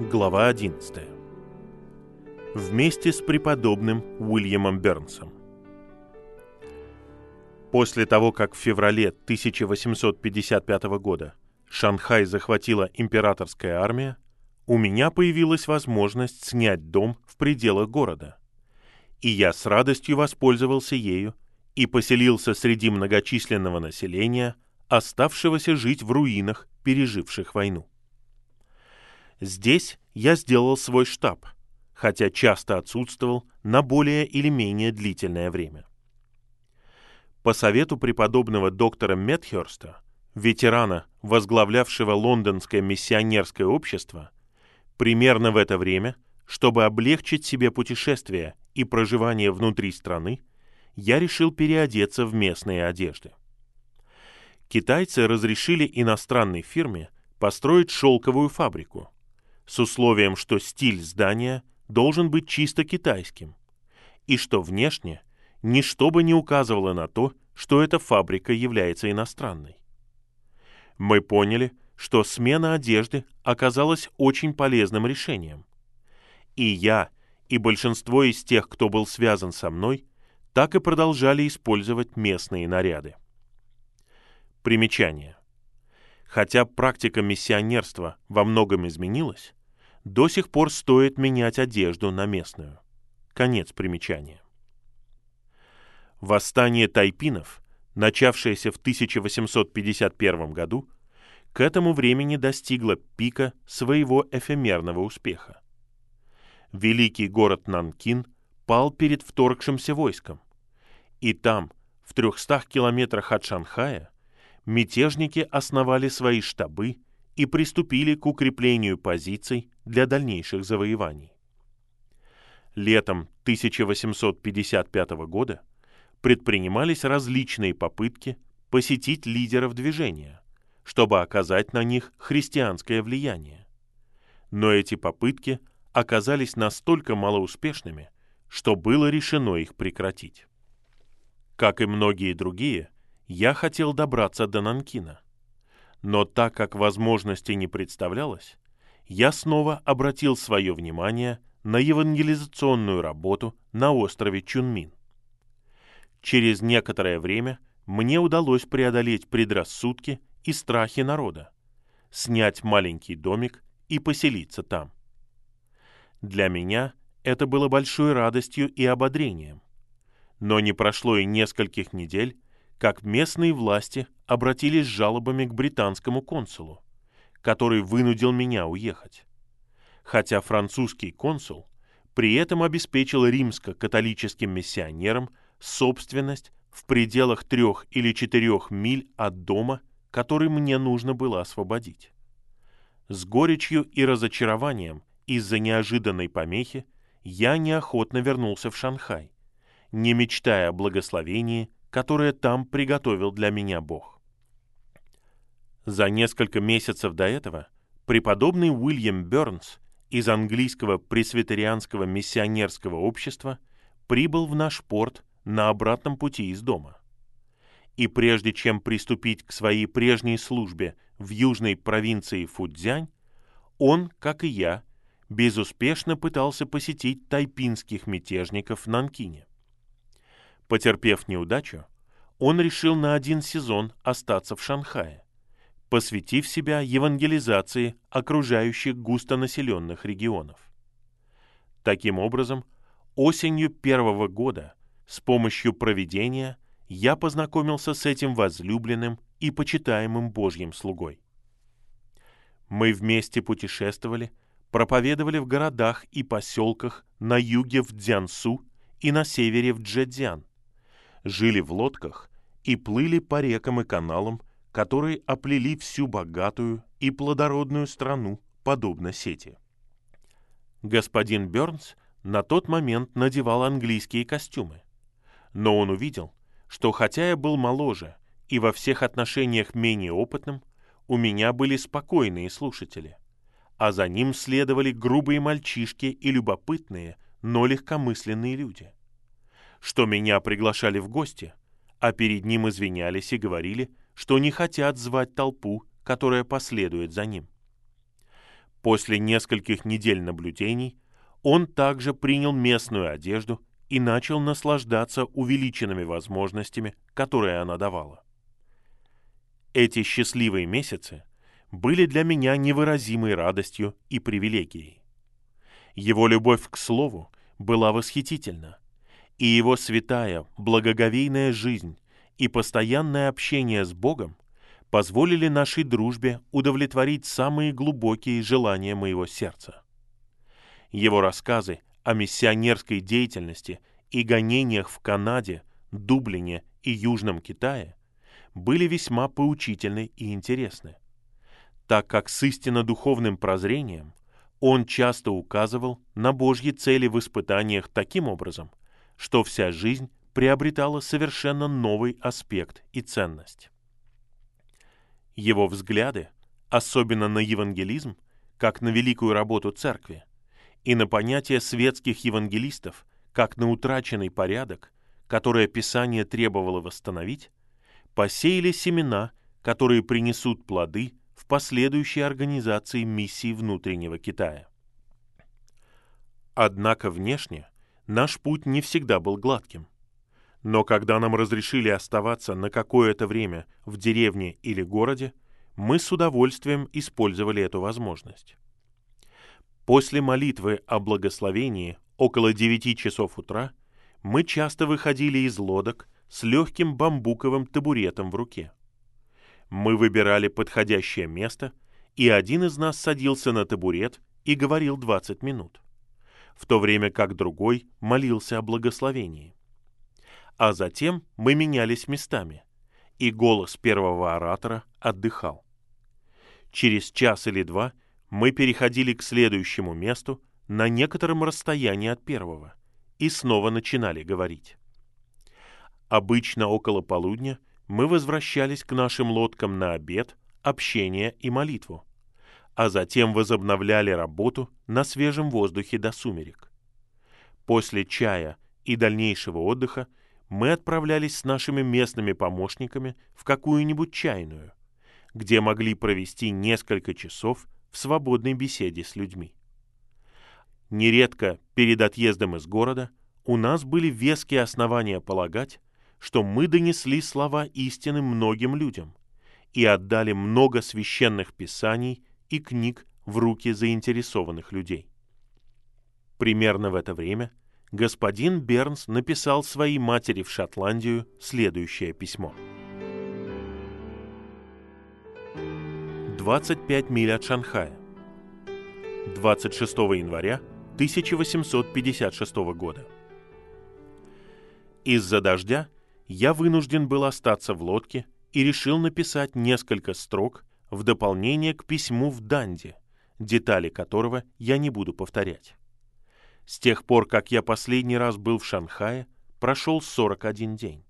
Глава 11. Вместе с преподобным Уильямом Бернсом. После того, как в феврале 1855 года Шанхай захватила императорская армия, у меня появилась возможность снять дом в пределах города. И я с радостью воспользовался ею и поселился среди многочисленного населения, оставшегося жить в руинах, переживших войну. Здесь я сделал свой штаб, хотя часто отсутствовал на более или менее длительное время. По совету преподобного доктора Метхерста, ветерана, возглавлявшего лондонское миссионерское общество, примерно в это время, чтобы облегчить себе путешествие и проживание внутри страны, я решил переодеться в местные одежды. Китайцы разрешили иностранной фирме построить шелковую фабрику – с условием, что стиль здания должен быть чисто китайским, и что внешне ничто бы не указывало на то, что эта фабрика является иностранной. Мы поняли, что смена одежды оказалась очень полезным решением. И я, и большинство из тех, кто был связан со мной, так и продолжали использовать местные наряды. Примечание. Хотя практика миссионерства во многом изменилась, до сих пор стоит менять одежду на местную. Конец примечания. Восстание тайпинов, начавшееся в 1851 году, к этому времени достигло пика своего эфемерного успеха. Великий город Нанкин пал перед вторгшимся войском, и там, в трехстах километрах от Шанхая, мятежники основали свои штабы и приступили к укреплению позиций для дальнейших завоеваний. Летом 1855 года предпринимались различные попытки посетить лидеров движения, чтобы оказать на них христианское влияние. Но эти попытки оказались настолько малоуспешными, что было решено их прекратить. Как и многие другие, я хотел добраться до Нанкина – но так как возможности не представлялось, я снова обратил свое внимание на евангелизационную работу на острове Чунмин. Через некоторое время мне удалось преодолеть предрассудки и страхи народа, снять маленький домик и поселиться там. Для меня это было большой радостью и ободрением. Но не прошло и нескольких недель, как местные власти обратились с жалобами к британскому консулу, который вынудил меня уехать. Хотя французский консул при этом обеспечил римско-католическим миссионерам собственность в пределах трех или четырех миль от дома, который мне нужно было освободить. С горечью и разочарованием из-за неожиданной помехи я неохотно вернулся в Шанхай, не мечтая о благословении которое там приготовил для меня Бог. За несколько месяцев до этого преподобный Уильям Бернс из английского пресвитерианского миссионерского общества прибыл в наш порт на обратном пути из дома. И прежде чем приступить к своей прежней службе в южной провинции Фудзянь, он, как и я, безуспешно пытался посетить тайпинских мятежников в Нанкине. Потерпев неудачу, он решил на один сезон остаться в Шанхае, посвятив себя евангелизации окружающих густонаселенных регионов. Таким образом, осенью первого года с помощью проведения я познакомился с этим возлюбленным и почитаемым Божьим слугой. Мы вместе путешествовали, проповедовали в городах и поселках на юге в Дзянсу и на севере в Джэцзян, жили в лодках и плыли по рекам и каналам, которые оплели всю богатую и плодородную страну, подобно сети. Господин Бернс на тот момент надевал английские костюмы, но он увидел, что хотя я был моложе и во всех отношениях менее опытным, у меня были спокойные слушатели, а за ним следовали грубые мальчишки и любопытные, но легкомысленные люди что меня приглашали в гости, а перед ним извинялись и говорили, что не хотят звать толпу, которая последует за ним. После нескольких недель наблюдений он также принял местную одежду и начал наслаждаться увеличенными возможностями, которые она давала. Эти счастливые месяцы были для меня невыразимой радостью и привилегией. Его любовь к слову была восхитительна, и его святая, благоговейная жизнь и постоянное общение с Богом позволили нашей дружбе удовлетворить самые глубокие желания моего сердца. Его рассказы о миссионерской деятельности и гонениях в Канаде, Дублине и Южном Китае были весьма поучительны и интересны, так как с истинно духовным прозрением он часто указывал на Божьи цели в испытаниях таким образом, что вся жизнь приобретала совершенно новый аспект и ценность. Его взгляды, особенно на евангелизм, как на великую работу церкви, и на понятие светских евангелистов, как на утраченный порядок, которое Писание требовало восстановить, посеяли семена, которые принесут плоды в последующей организации миссии внутреннего Китая. Однако внешне наш путь не всегда был гладким. Но когда нам разрешили оставаться на какое-то время в деревне или городе, мы с удовольствием использовали эту возможность. После молитвы о благословении около девяти часов утра мы часто выходили из лодок с легким бамбуковым табуретом в руке. Мы выбирали подходящее место, и один из нас садился на табурет и говорил 20 минут, в то время как другой молился о благословении. А затем мы менялись местами, и голос первого оратора отдыхал. Через час или два мы переходили к следующему месту на некотором расстоянии от первого и снова начинали говорить. Обычно около полудня мы возвращались к нашим лодкам на обед, общение и молитву, а затем возобновляли работу на свежем воздухе до сумерек. После чая и дальнейшего отдыха мы отправлялись с нашими местными помощниками в какую-нибудь чайную, где могли провести несколько часов в свободной беседе с людьми. Нередко перед отъездом из города у нас были веские основания полагать, что мы донесли слова истины многим людям и отдали много священных писаний и книг в руки заинтересованных людей. Примерно в это время господин Бернс написал своей матери в Шотландию следующее письмо. 25 миль от Шанхая. 26 января 1856 года. Из-за дождя я вынужден был остаться в лодке и решил написать несколько строк в дополнение к письму в Данди, детали которого я не буду повторять. С тех пор, как я последний раз был в Шанхае, прошел 41 день.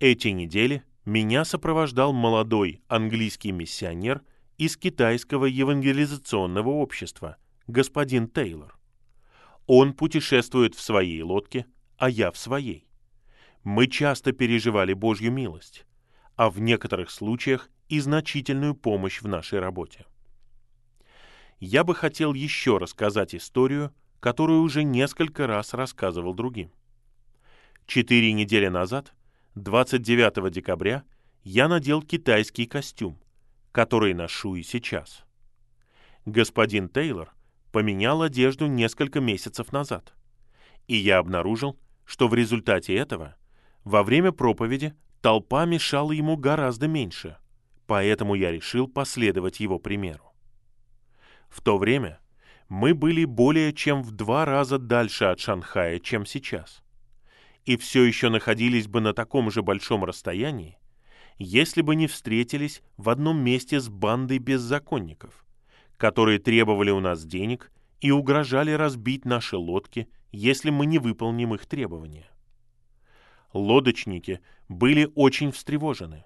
Эти недели меня сопровождал молодой английский миссионер из китайского евангелизационного общества, господин Тейлор. Он путешествует в своей лодке, а я в своей мы часто переживали Божью милость, а в некоторых случаях и значительную помощь в нашей работе. Я бы хотел еще рассказать историю, которую уже несколько раз рассказывал другим. Четыре недели назад, 29 декабря, я надел китайский костюм, который ношу и сейчас. Господин Тейлор поменял одежду несколько месяцев назад, и я обнаружил, что в результате этого во время проповеди толпа мешала ему гораздо меньше, поэтому я решил последовать его примеру. В то время мы были более чем в два раза дальше от Шанхая, чем сейчас, и все еще находились бы на таком же большом расстоянии, если бы не встретились в одном месте с бандой беззаконников, которые требовали у нас денег и угрожали разбить наши лодки, если мы не выполним их требования лодочники были очень встревожены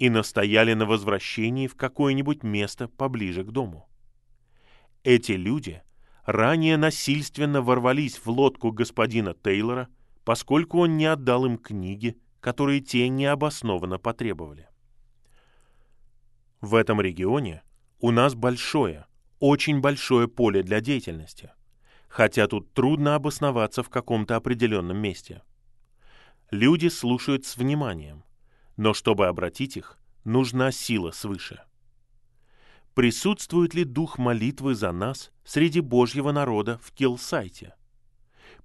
и настояли на возвращении в какое-нибудь место поближе к дому. Эти люди ранее насильственно ворвались в лодку господина Тейлора, поскольку он не отдал им книги, которые те необоснованно потребовали. В этом регионе у нас большое, очень большое поле для деятельности, хотя тут трудно обосноваться в каком-то определенном месте. Люди слушают с вниманием, но чтобы обратить их, нужна сила свыше. Присутствует ли дух молитвы за нас среди Божьего народа в Килсайте?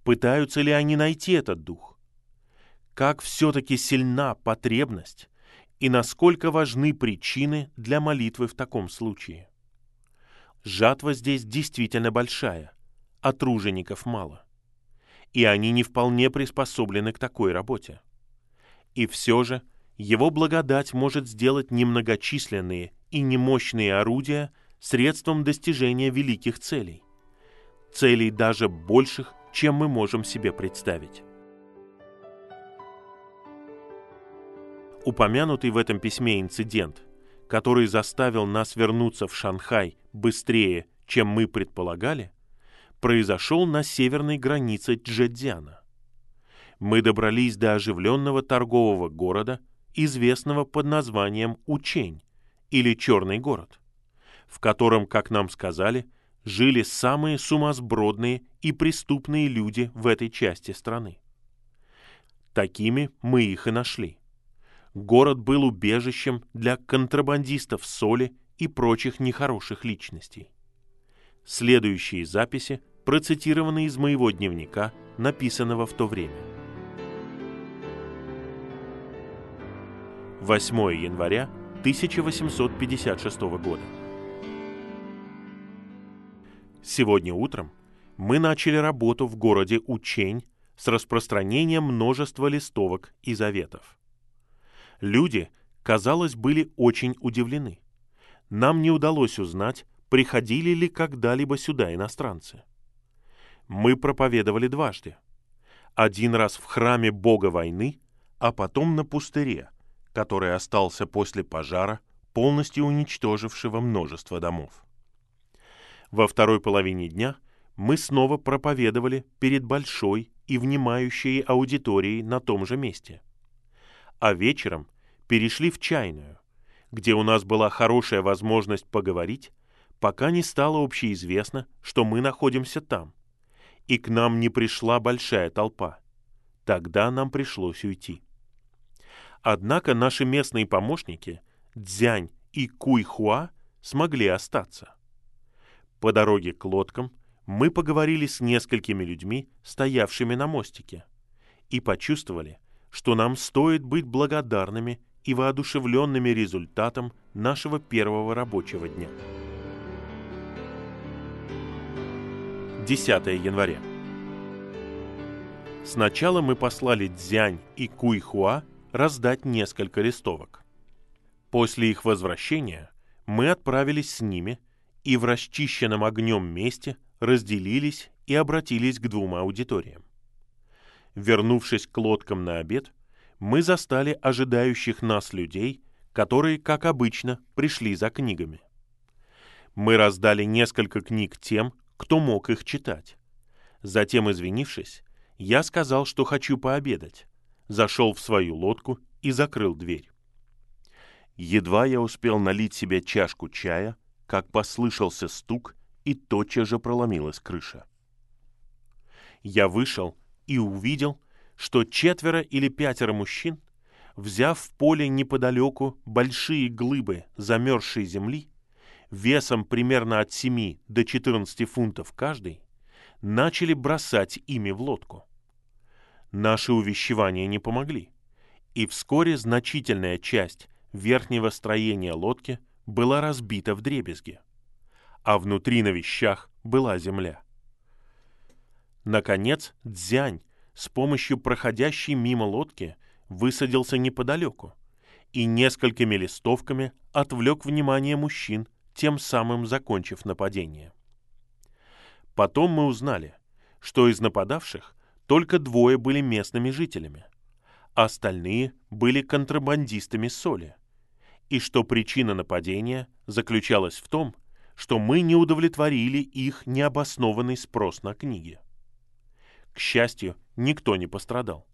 Пытаются ли они найти этот дух? Как все-таки сильна потребность и насколько важны причины для молитвы в таком случае? Жатва здесь действительно большая, а тружеников мало. И они не вполне приспособлены к такой работе. И все же его благодать может сделать немногочисленные и немощные орудия средством достижения великих целей. Целей даже больших, чем мы можем себе представить. Упомянутый в этом письме инцидент, который заставил нас вернуться в Шанхай быстрее, чем мы предполагали, произошел на северной границе Джэцзяна. Мы добрались до оживленного торгового города, известного под названием Учень, или Черный город, в котором, как нам сказали, жили самые сумасбродные и преступные люди в этой части страны. Такими мы их и нашли. Город был убежищем для контрабандистов соли и прочих нехороших личностей. Следующие записи процитированы из моего дневника, написанного в то время. 8 января 1856 года. Сегодня утром мы начали работу в городе Учень с распространением множества листовок и заветов. Люди, казалось, были очень удивлены. Нам не удалось узнать, приходили ли когда-либо сюда иностранцы. Мы проповедовали дважды. Один раз в храме Бога войны, а потом на пустыре, который остался после пожара, полностью уничтожившего множество домов. Во второй половине дня мы снова проповедовали перед большой и внимающей аудиторией на том же месте. А вечером перешли в чайную, где у нас была хорошая возможность поговорить, пока не стало общеизвестно, что мы находимся там, и к нам не пришла большая толпа. Тогда нам пришлось уйти. Однако наши местные помощники, Дзянь и Куйхуа, смогли остаться. По дороге к лодкам мы поговорили с несколькими людьми, стоявшими на мостике, и почувствовали, что нам стоит быть благодарными и воодушевленными результатом нашего первого рабочего дня. 10 января. Сначала мы послали Дзянь и Куйхуа раздать несколько листовок. После их возвращения мы отправились с ними и в расчищенном огнем месте разделились и обратились к двум аудиториям. Вернувшись к лодкам на обед, мы застали ожидающих нас людей, которые, как обычно, пришли за книгами. Мы раздали несколько книг тем, кто мог их читать. Затем, извинившись, я сказал, что хочу пообедать, зашел в свою лодку и закрыл дверь. Едва я успел налить себе чашку чая, как послышался стук, и тотчас же проломилась крыша. Я вышел и увидел, что четверо или пятеро мужчин, взяв в поле неподалеку большие глыбы замерзшей земли, весом примерно от 7 до 14 фунтов каждый, начали бросать ими в лодку. Наши увещевания не помогли, и вскоре значительная часть верхнего строения лодки была разбита в дребезги, а внутри на вещах была земля. Наконец, Дзянь с помощью проходящей мимо лодки высадился неподалеку и несколькими листовками отвлек внимание мужчин, тем самым закончив нападение. Потом мы узнали, что из нападавших только двое были местными жителями, а остальные были контрабандистами соли, и что причина нападения заключалась в том, что мы не удовлетворили их необоснованный спрос на книги. К счастью, никто не пострадал.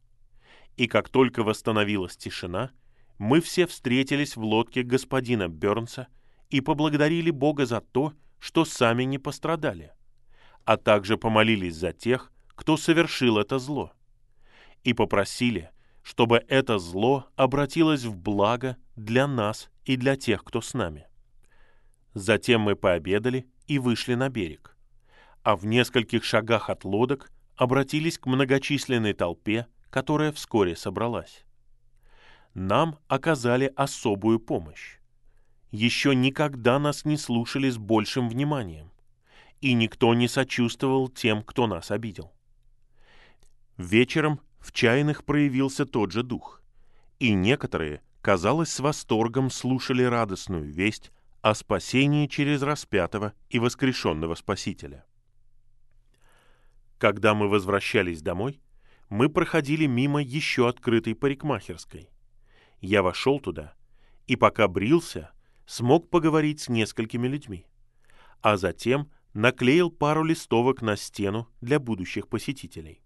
И как только восстановилась тишина, мы все встретились в лодке господина Бернса и поблагодарили Бога за то, что сами не пострадали, а также помолились за тех, кто совершил это зло, и попросили, чтобы это зло обратилось в благо для нас и для тех, кто с нами. Затем мы пообедали и вышли на берег, а в нескольких шагах от лодок обратились к многочисленной толпе, которая вскоре собралась. Нам оказали особую помощь. Еще никогда нас не слушали с большим вниманием, и никто не сочувствовал тем, кто нас обидел. Вечером в чайных проявился тот же дух, и некоторые, казалось, с восторгом слушали радостную весть о спасении через распятого и воскрешенного Спасителя. Когда мы возвращались домой, мы проходили мимо еще открытой парикмахерской. Я вошел туда, и пока брился, смог поговорить с несколькими людьми, а затем наклеил пару листовок на стену для будущих посетителей.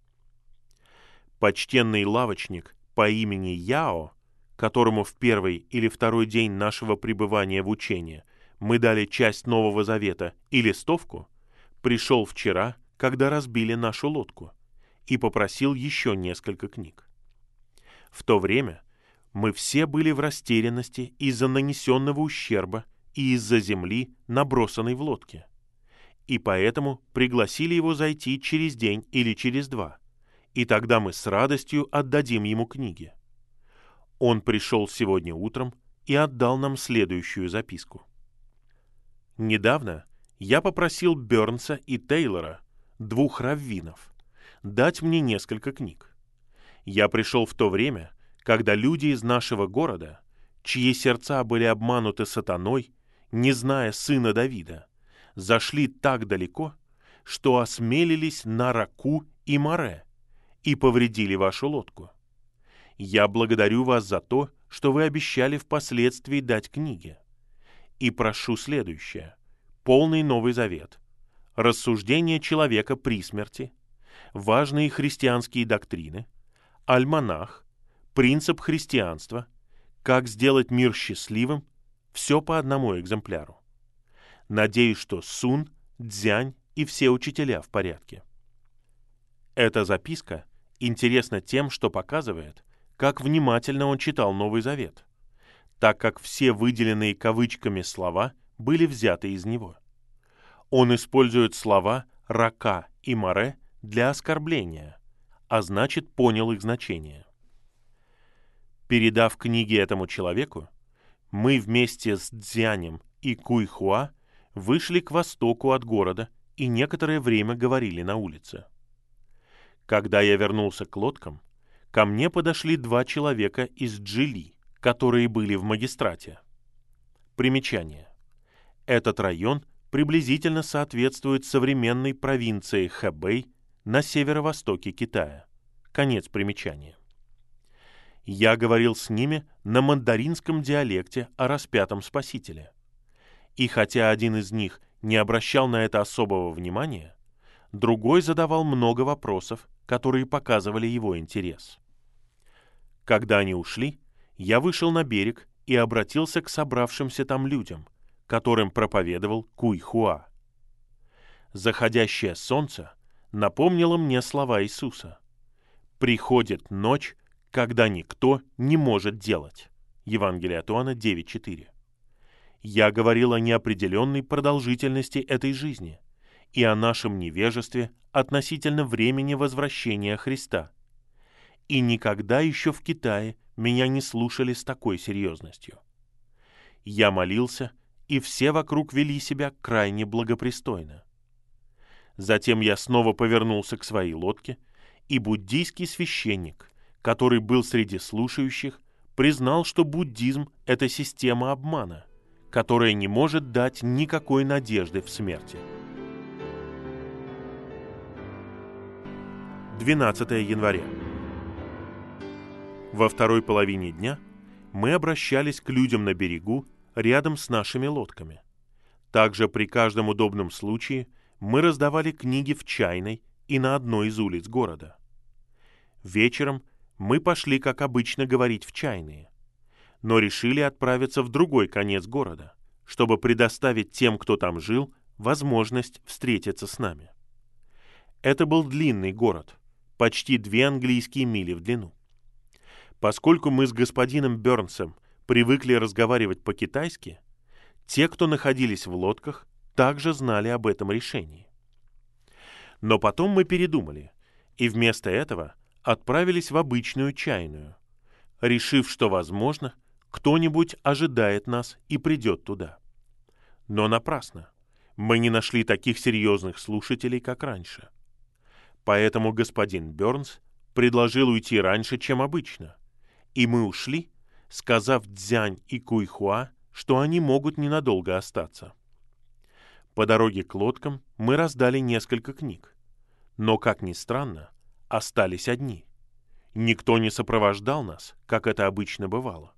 Почтенный лавочник по имени Яо, которому в первый или второй день нашего пребывания в учении мы дали часть Нового Завета и листовку, пришел вчера, когда разбили нашу лодку, и попросил еще несколько книг. В то время мы все были в растерянности из-за нанесенного ущерба и из-за земли, набросанной в лодке. И поэтому пригласили его зайти через день или через два, и тогда мы с радостью отдадим ему книги. Он пришел сегодня утром и отдал нам следующую записку. Недавно я попросил Бернса и Тейлора, двух раввинов, дать мне несколько книг. Я пришел в то время, когда люди из нашего города, чьи сердца были обмануты сатаной, не зная сына Давида, зашли так далеко, что осмелились на Раку и Море и повредили вашу лодку. Я благодарю вас за то, что вы обещали впоследствии дать книги. И прошу следующее. Полный Новый Завет. Рассуждение человека при смерти. Важные христианские доктрины. Альманах принцип христианства, как сделать мир счастливым, все по одному экземпляру. Надеюсь, что Сун, Дзянь и все учителя в порядке. Эта записка интересна тем, что показывает, как внимательно он читал Новый Завет, так как все выделенные кавычками слова были взяты из него. Он использует слова «рака» и «море» для оскорбления, а значит, понял их значение. Передав книги этому человеку, мы вместе с Дзянем и Куйхуа вышли к востоку от города и некоторое время говорили на улице. Когда я вернулся к лодкам, ко мне подошли два человека из Джили, которые были в магистрате. Примечание. Этот район приблизительно соответствует современной провинции Хэбэй на северо-востоке Китая. Конец примечания. Я говорил с ними на мандаринском диалекте о распятом Спасителе. И хотя один из них не обращал на это особого внимания, другой задавал много вопросов, которые показывали его интерес. Когда они ушли, я вышел на берег и обратился к собравшимся там людям, которым проповедовал Куйхуа. Заходящее солнце напомнило мне слова Иисуса. «Приходит ночь, когда никто не может делать. Евангелие от Иоанна 9.4. Я говорил о неопределенной продолжительности этой жизни и о нашем невежестве относительно времени возвращения Христа. И никогда еще в Китае меня не слушали с такой серьезностью. Я молился, и все вокруг вели себя крайне благопристойно. Затем я снова повернулся к своей лодке, и буддийский священник, который был среди слушающих, признал, что буддизм – это система обмана, которая не может дать никакой надежды в смерти. 12 января. Во второй половине дня мы обращались к людям на берегу рядом с нашими лодками. Также при каждом удобном случае мы раздавали книги в чайной и на одной из улиц города. Вечером мы пошли, как обычно, говорить в чайные, но решили отправиться в другой конец города, чтобы предоставить тем, кто там жил, возможность встретиться с нами. Это был длинный город, почти две английские мили в длину. Поскольку мы с господином Бернсом привыкли разговаривать по-китайски, те, кто находились в лодках, также знали об этом решении. Но потом мы передумали, и вместо этого отправились в обычную чайную, решив, что, возможно, кто-нибудь ожидает нас и придет туда. Но напрасно. Мы не нашли таких серьезных слушателей, как раньше. Поэтому господин Бернс предложил уйти раньше, чем обычно. И мы ушли, сказав Дзянь и Куйхуа, что они могут ненадолго остаться. По дороге к лодкам мы раздали несколько книг. Но, как ни странно, остались одни. Никто не сопровождал нас, как это обычно бывало.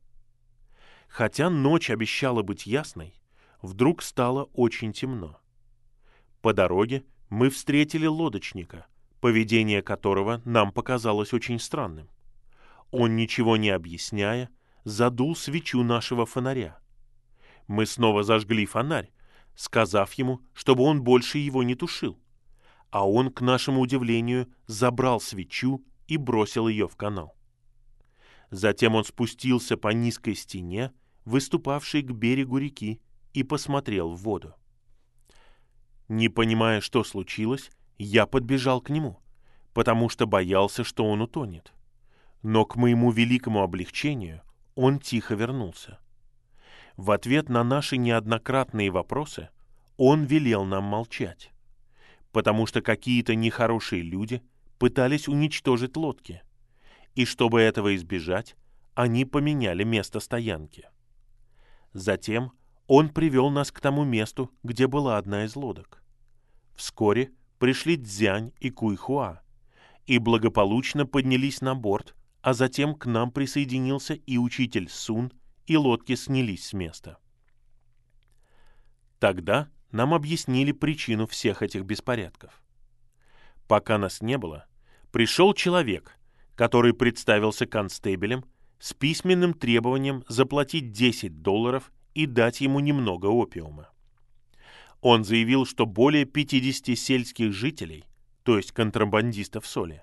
Хотя ночь обещала быть ясной, вдруг стало очень темно. По дороге мы встретили лодочника, поведение которого нам показалось очень странным. Он, ничего не объясняя, задул свечу нашего фонаря. Мы снова зажгли фонарь, сказав ему, чтобы он больше его не тушил. А он, к нашему удивлению, забрал свечу и бросил ее в канал. Затем он спустился по низкой стене, выступавшей к берегу реки, и посмотрел в воду. Не понимая, что случилось, я подбежал к нему, потому что боялся, что он утонет. Но к моему великому облегчению он тихо вернулся. В ответ на наши неоднократные вопросы он велел нам молчать, потому что какие-то нехорошие люди пытались уничтожить лодки, и чтобы этого избежать, они поменяли место стоянки. Затем он привел нас к тому месту, где была одна из лодок. Вскоре пришли Дзянь и Куйхуа и благополучно поднялись на борт, а затем к нам присоединился и учитель Сун, и лодки снялись с места. Тогда нам объяснили причину всех этих беспорядков. Пока нас не было, пришел человек, который представился констебелем с письменным требованием заплатить 10 долларов и дать ему немного опиума. Он заявил, что более 50 сельских жителей, то есть контрабандистов соли,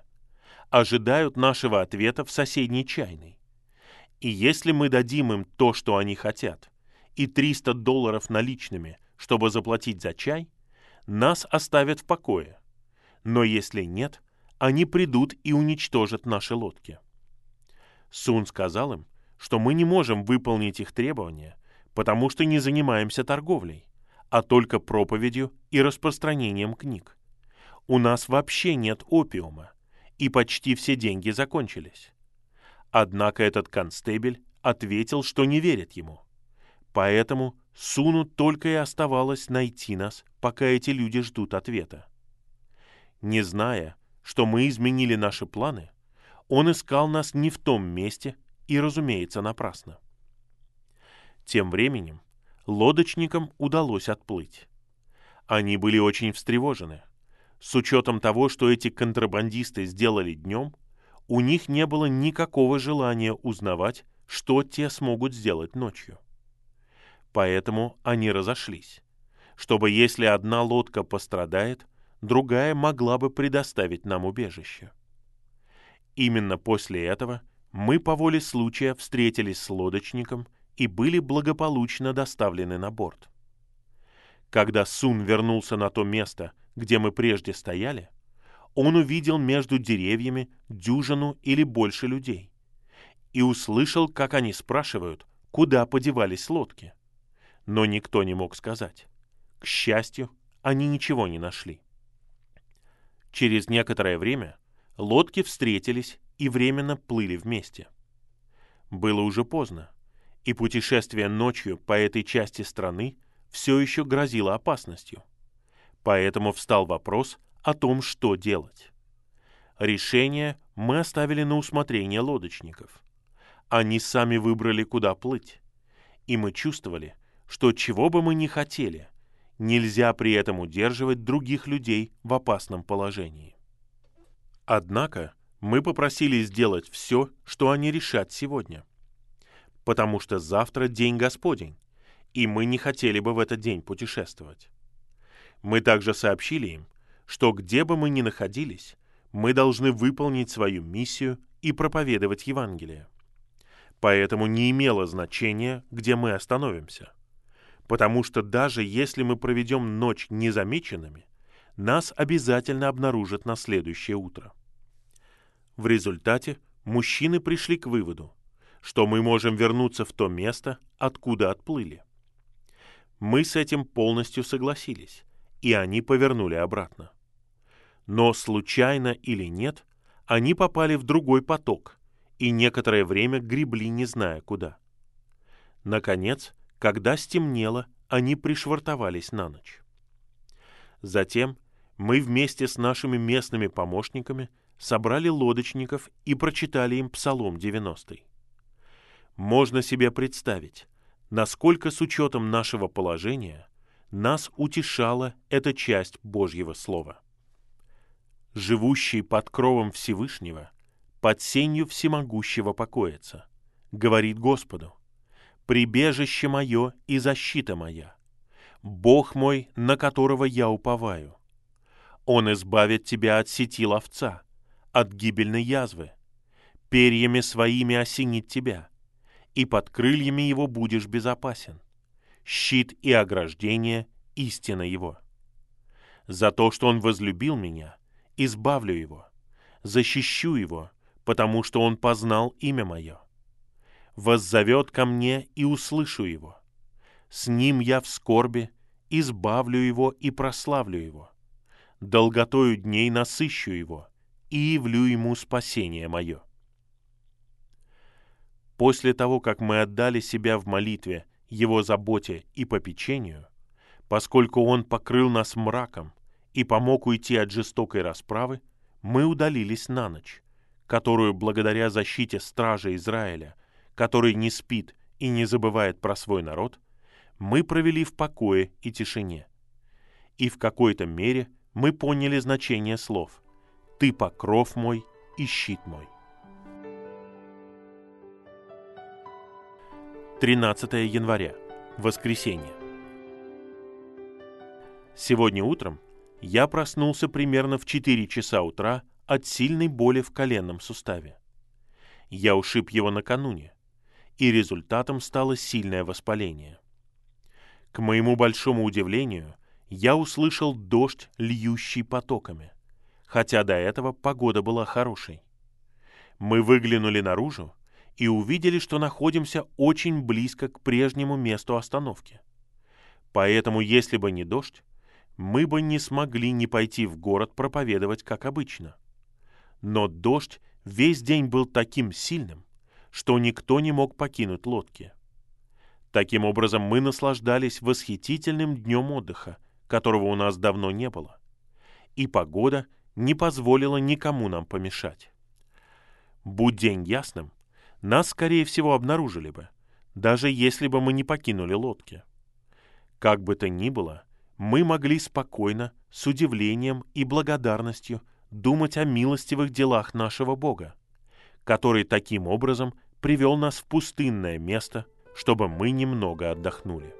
ожидают нашего ответа в соседней чайной. И если мы дадим им то, что они хотят, и 300 долларов наличными, чтобы заплатить за чай, нас оставят в покое. Но если нет, они придут и уничтожат наши лодки. Сун сказал им, что мы не можем выполнить их требования, потому что не занимаемся торговлей, а только проповедью и распространением книг. У нас вообще нет опиума, и почти все деньги закончились. Однако этот констебель ответил, что не верит ему. Поэтому Суну только и оставалось найти нас, пока эти люди ждут ответа. Не зная, что мы изменили наши планы, он искал нас не в том месте и, разумеется, напрасно. Тем временем лодочникам удалось отплыть. Они были очень встревожены. С учетом того, что эти контрабандисты сделали днем, у них не было никакого желания узнавать, что те смогут сделать ночью. Поэтому они разошлись, чтобы если одна лодка пострадает, другая могла бы предоставить нам убежище. Именно после этого мы по воле случая встретились с лодочником и были благополучно доставлены на борт. Когда Сун вернулся на то место, где мы прежде стояли, он увидел между деревьями дюжину или больше людей и услышал, как они спрашивают, куда подевались лодки. Но никто не мог сказать. К счастью, они ничего не нашли. Через некоторое время лодки встретились и временно плыли вместе. Было уже поздно, и путешествие ночью по этой части страны все еще грозило опасностью. Поэтому встал вопрос о том, что делать. Решение мы оставили на усмотрение лодочников. Они сами выбрали, куда плыть. И мы чувствовали, что чего бы мы ни хотели, нельзя при этом удерживать других людей в опасном положении. Однако мы попросили сделать все, что они решат сегодня. Потому что завтра день Господень, и мы не хотели бы в этот день путешествовать. Мы также сообщили им, что где бы мы ни находились, мы должны выполнить свою миссию и проповедовать Евангелие. Поэтому не имело значения, где мы остановимся. Потому что даже если мы проведем ночь незамеченными, нас обязательно обнаружат на следующее утро. В результате мужчины пришли к выводу, что мы можем вернуться в то место, откуда отплыли. Мы с этим полностью согласились, и они повернули обратно. Но случайно или нет, они попали в другой поток и некоторое время гребли, не зная куда. Наконец, когда стемнело, они пришвартовались на ночь. Затем мы вместе с нашими местными помощниками собрали лодочников и прочитали им Псалом 90. Можно себе представить, насколько с учетом нашего положения нас утешала эта часть Божьего Слова. «Живущий под кровом Всевышнего, под сенью всемогущего покоится, говорит Господу, «Прибежище мое и защита моя, Бог мой, на которого я уповаю. Он избавит тебя от сети ловца, от гибельной язвы. Перьями своими осенит тебя, и под крыльями его будешь безопасен. Щит и ограждение — истина его. За то, что он возлюбил меня, избавлю его, защищу его, потому что он познал имя мое. Воззовет ко мне и услышу его. С ним я в скорби, избавлю его и прославлю его. Долготою дней насыщу его и явлю ему спасение мое. После того, как мы отдали себя в молитве, его заботе и попечению, поскольку он покрыл нас мраком и помог уйти от жестокой расправы, мы удалились на ночь, которую благодаря защите стража Израиля, который не спит и не забывает про свой народ, мы провели в покое и тишине. И в какой-то мере мы поняли значение слов «Ты покров мой и щит мой». 13 января. Воскресенье. Сегодня утром я проснулся примерно в 4 часа утра от сильной боли в коленном суставе. Я ушиб его накануне, и результатом стало сильное воспаление. К моему большому удивлению, я услышал дождь, льющий потоками, хотя до этого погода была хорошей. Мы выглянули наружу и увидели, что находимся очень близко к прежнему месту остановки. Поэтому, если бы не дождь, мы бы не смогли не пойти в город проповедовать, как обычно но дождь весь день был таким сильным, что никто не мог покинуть лодки. Таким образом, мы наслаждались восхитительным днем отдыха, которого у нас давно не было. И погода не позволила никому нам помешать. Будь день ясным, нас, скорее всего, обнаружили бы, даже если бы мы не покинули лодки. Как бы то ни было, мы могли спокойно, с удивлением и благодарностью думать о милостивых делах нашего Бога, который таким образом привел нас в пустынное место, чтобы мы немного отдохнули.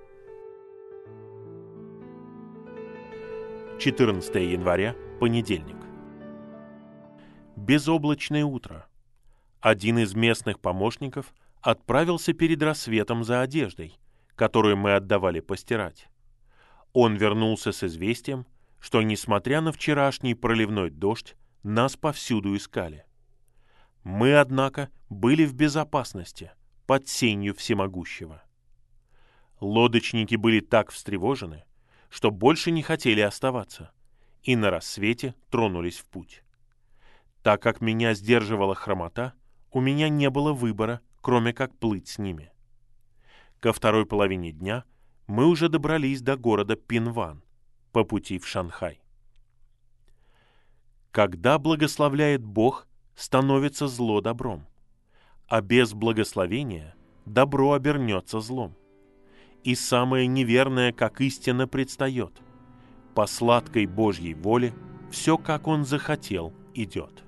14 января, понедельник. Безоблачное утро. Один из местных помощников отправился перед рассветом за одеждой, которую мы отдавали постирать. Он вернулся с известием, что, несмотря на вчерашний проливной дождь, нас повсюду искали. Мы, однако, были в безопасности, под сенью всемогущего. Лодочники были так встревожены, что больше не хотели оставаться, и на рассвете тронулись в путь. Так как меня сдерживала хромота, у меня не было выбора, кроме как плыть с ними. Ко второй половине дня мы уже добрались до города Пинван, по пути в Шанхай. Когда благословляет Бог, становится зло добром, а без благословения добро обернется злом. И самое неверное, как истина, предстает. По сладкой Божьей воле все, как Он захотел, идет.